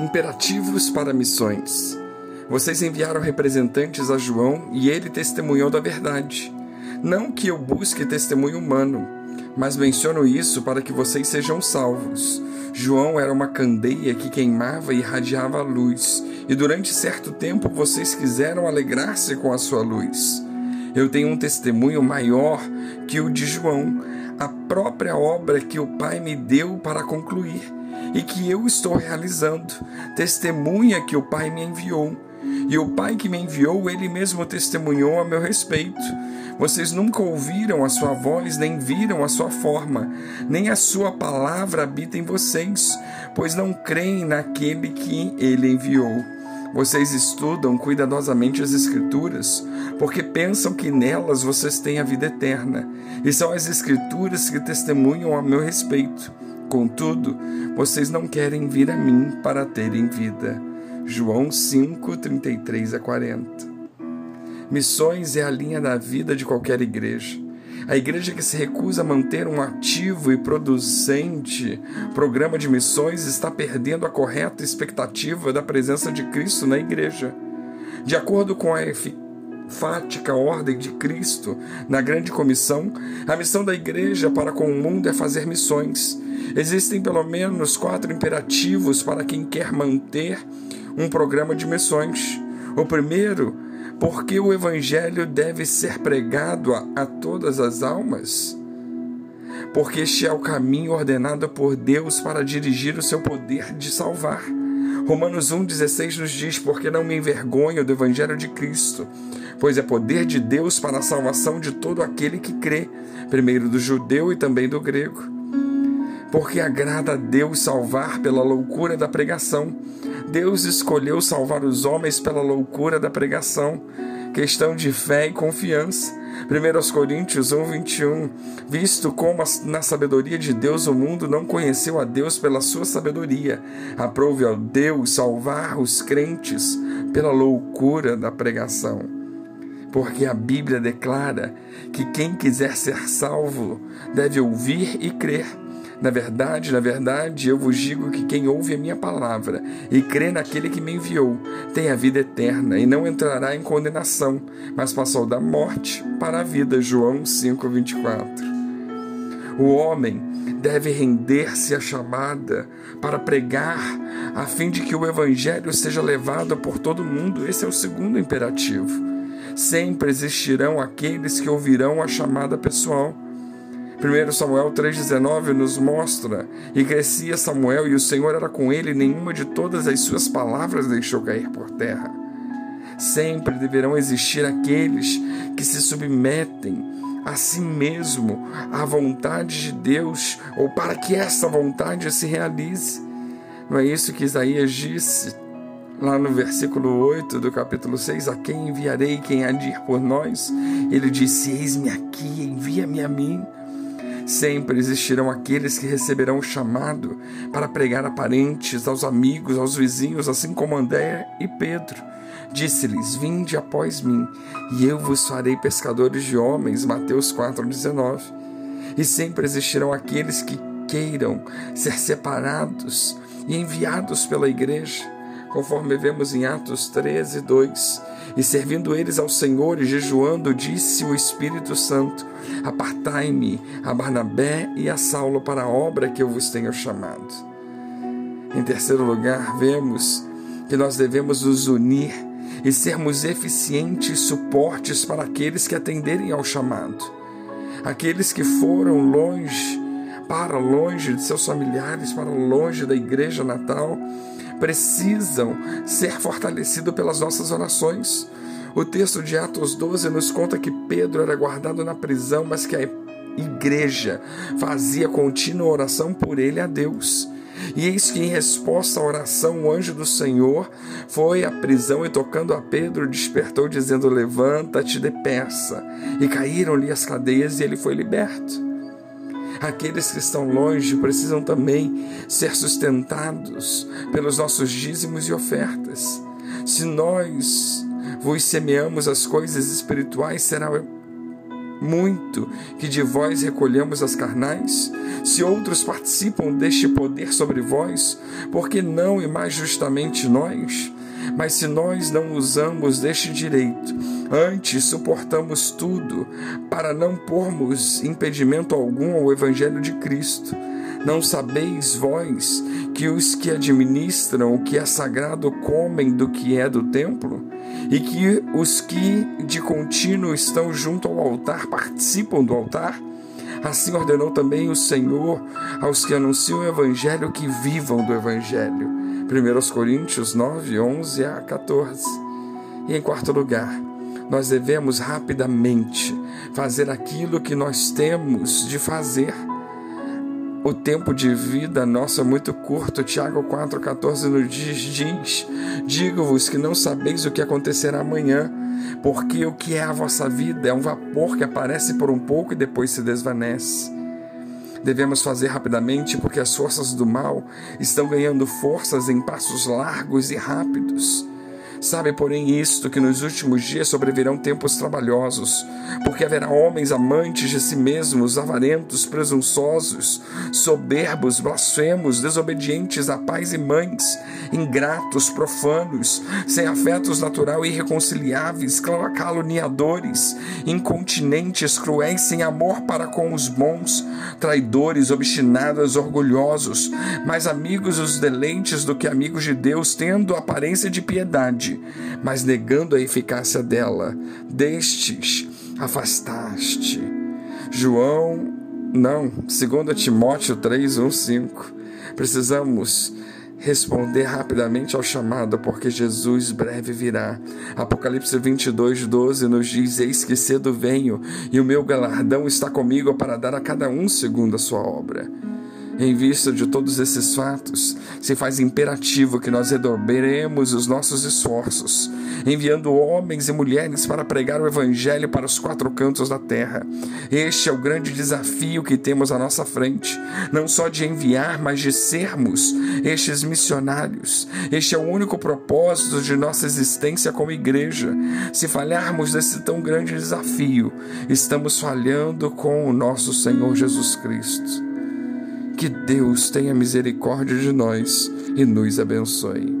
Imperativos para missões. Vocês enviaram representantes a João e ele testemunhou da verdade. Não que eu busque testemunho humano, mas menciono isso para que vocês sejam salvos. João era uma candeia que queimava e irradiava a luz, e durante certo tempo vocês quiseram alegrar-se com a sua luz. Eu tenho um testemunho maior que o de João, a própria obra que o Pai me deu para concluir e que eu estou realizando, testemunha que o Pai me enviou. E o Pai que me enviou, ele mesmo testemunhou a meu respeito. Vocês nunca ouviram a sua voz, nem viram a sua forma, nem a sua palavra habita em vocês, pois não creem naquele que ele enviou. Vocês estudam cuidadosamente as Escrituras, porque pensam que nelas vocês têm a vida eterna, e são as Escrituras que testemunham a meu respeito. Contudo, vocês não querem vir a mim para terem vida. João 5, 33 a 40. Missões é a linha da vida de qualquer igreja. A igreja que se recusa a manter um ativo e producente programa de missões está perdendo a correta expectativa da presença de Cristo na igreja. De acordo com a enfática ordem de Cristo na grande comissão, a missão da igreja para com o mundo é fazer missões. Existem pelo menos quatro imperativos para quem quer manter um programa de missões. O primeiro porque o Evangelho deve ser pregado a, a todas as almas? Porque este é o caminho ordenado por Deus para dirigir o seu poder de salvar. Romanos 1,16 nos diz: Porque não me envergonho do Evangelho de Cristo, pois é poder de Deus para a salvação de todo aquele que crê, primeiro do judeu e também do grego. Porque agrada a Deus salvar pela loucura da pregação Deus escolheu salvar os homens pela loucura da pregação, questão de fé e confiança. 1 Coríntios 1, 21. Visto como na sabedoria de Deus o mundo não conheceu a Deus pela sua sabedoria, aprove ao Deus salvar os crentes pela loucura da pregação. Porque a Bíblia declara que quem quiser ser salvo deve ouvir e crer. Na verdade, na verdade, eu vos digo que quem ouve a minha palavra e crê naquele que me enviou tem a vida eterna e não entrará em condenação, mas passou da morte para a vida. João 5:24. O homem deve render-se à chamada para pregar, a fim de que o evangelho seja levado por todo mundo. Esse é o segundo imperativo. Sempre existirão aqueles que ouvirão a chamada pessoal 1 Samuel 3,19 nos mostra: E crescia Samuel, e o Senhor era com ele, e nenhuma de todas as suas palavras deixou cair por terra. Sempre deverão existir aqueles que se submetem a si mesmo à vontade de Deus, ou para que essa vontade se realize. Não é isso que Isaías disse lá no versículo 8 do capítulo 6, a quem enviarei, quem há de ir por nós? Ele disse: Eis-me aqui, envia-me a mim. Sempre existirão aqueles que receberão o chamado para pregar a parentes, aos amigos, aos vizinhos, assim como André e Pedro. Disse-lhes: Vinde após mim, e eu vos farei pescadores de homens. Mateus 4,19. E sempre existirão aqueles que queiram ser separados e enviados pela igreja, conforme vemos em Atos 13, 2. E servindo eles ao Senhor e jejuando, disse o Espírito Santo: Apartai-me a Barnabé e a Saulo para a obra que eu vos tenho chamado. Em terceiro lugar, vemos que nós devemos nos unir e sermos eficientes suportes para aqueles que atenderem ao chamado. Aqueles que foram longe, para longe de seus familiares, para longe da igreja natal, precisam ser fortalecidos pelas nossas orações. O texto de Atos 12 nos conta que Pedro era guardado na prisão, mas que a igreja fazia contínua oração por ele a Deus. E eis que, em resposta à oração, o anjo do Senhor foi à prisão e, tocando a Pedro, despertou, dizendo: Levanta-te depressa. E caíram-lhe as cadeias e ele foi liberto. Aqueles que estão longe precisam também ser sustentados pelos nossos dízimos e ofertas. Se nós vos semeamos as coisas espirituais, será muito que de vós recolhamos as carnais? Se outros participam deste poder sobre vós, por que não e mais justamente nós? Mas se nós não usamos deste direito, antes suportamos tudo para não pormos impedimento algum ao Evangelho de Cristo. Não sabeis vós que os que administram o que é sagrado comem do que é do templo? E que os que de contínuo estão junto ao altar participam do altar? Assim ordenou também o Senhor aos que anunciam o Evangelho que vivam do Evangelho. 1 Coríntios 9, 11 a 14. E em quarto lugar, nós devemos rapidamente fazer aquilo que nós temos de fazer o tempo de vida nosso é muito curto. Tiago 4,14 nos diz: diz Digo-vos que não sabeis o que acontecerá amanhã, porque o que é a vossa vida é um vapor que aparece por um pouco e depois se desvanece. Devemos fazer rapidamente porque as forças do mal estão ganhando forças em passos largos e rápidos. Sabe, porém, isto que nos últimos dias sobrevirão tempos trabalhosos, porque haverá homens amantes de si mesmos, avarentos, presunçosos, soberbos, blasfemos, desobedientes a pais e mães, ingratos, profanos, sem afetos natural e irreconciliáveis, caluniadores, incontinentes, cruéis, sem amor para com os bons, traidores, obstinados, orgulhosos, mais amigos dos deleites do que amigos de Deus, tendo aparência de piedade mas negando a eficácia dela. Destes afastaste. João, não, 2 Timóteo 3, 1, 5. Precisamos responder rapidamente ao chamado, porque Jesus breve virá. Apocalipse 22, 12 nos diz: Eis que cedo venho, e o meu galardão está comigo para dar a cada um segundo a sua obra. Em vista de todos esses fatos, se faz imperativo que nós redobremos os nossos esforços, enviando homens e mulheres para pregar o Evangelho para os quatro cantos da terra. Este é o grande desafio que temos à nossa frente, não só de enviar, mas de sermos estes missionários. Este é o único propósito de nossa existência como igreja. Se falharmos desse tão grande desafio, estamos falhando com o nosso Senhor Jesus Cristo. Que Deus tenha misericórdia de nós e nos abençoe.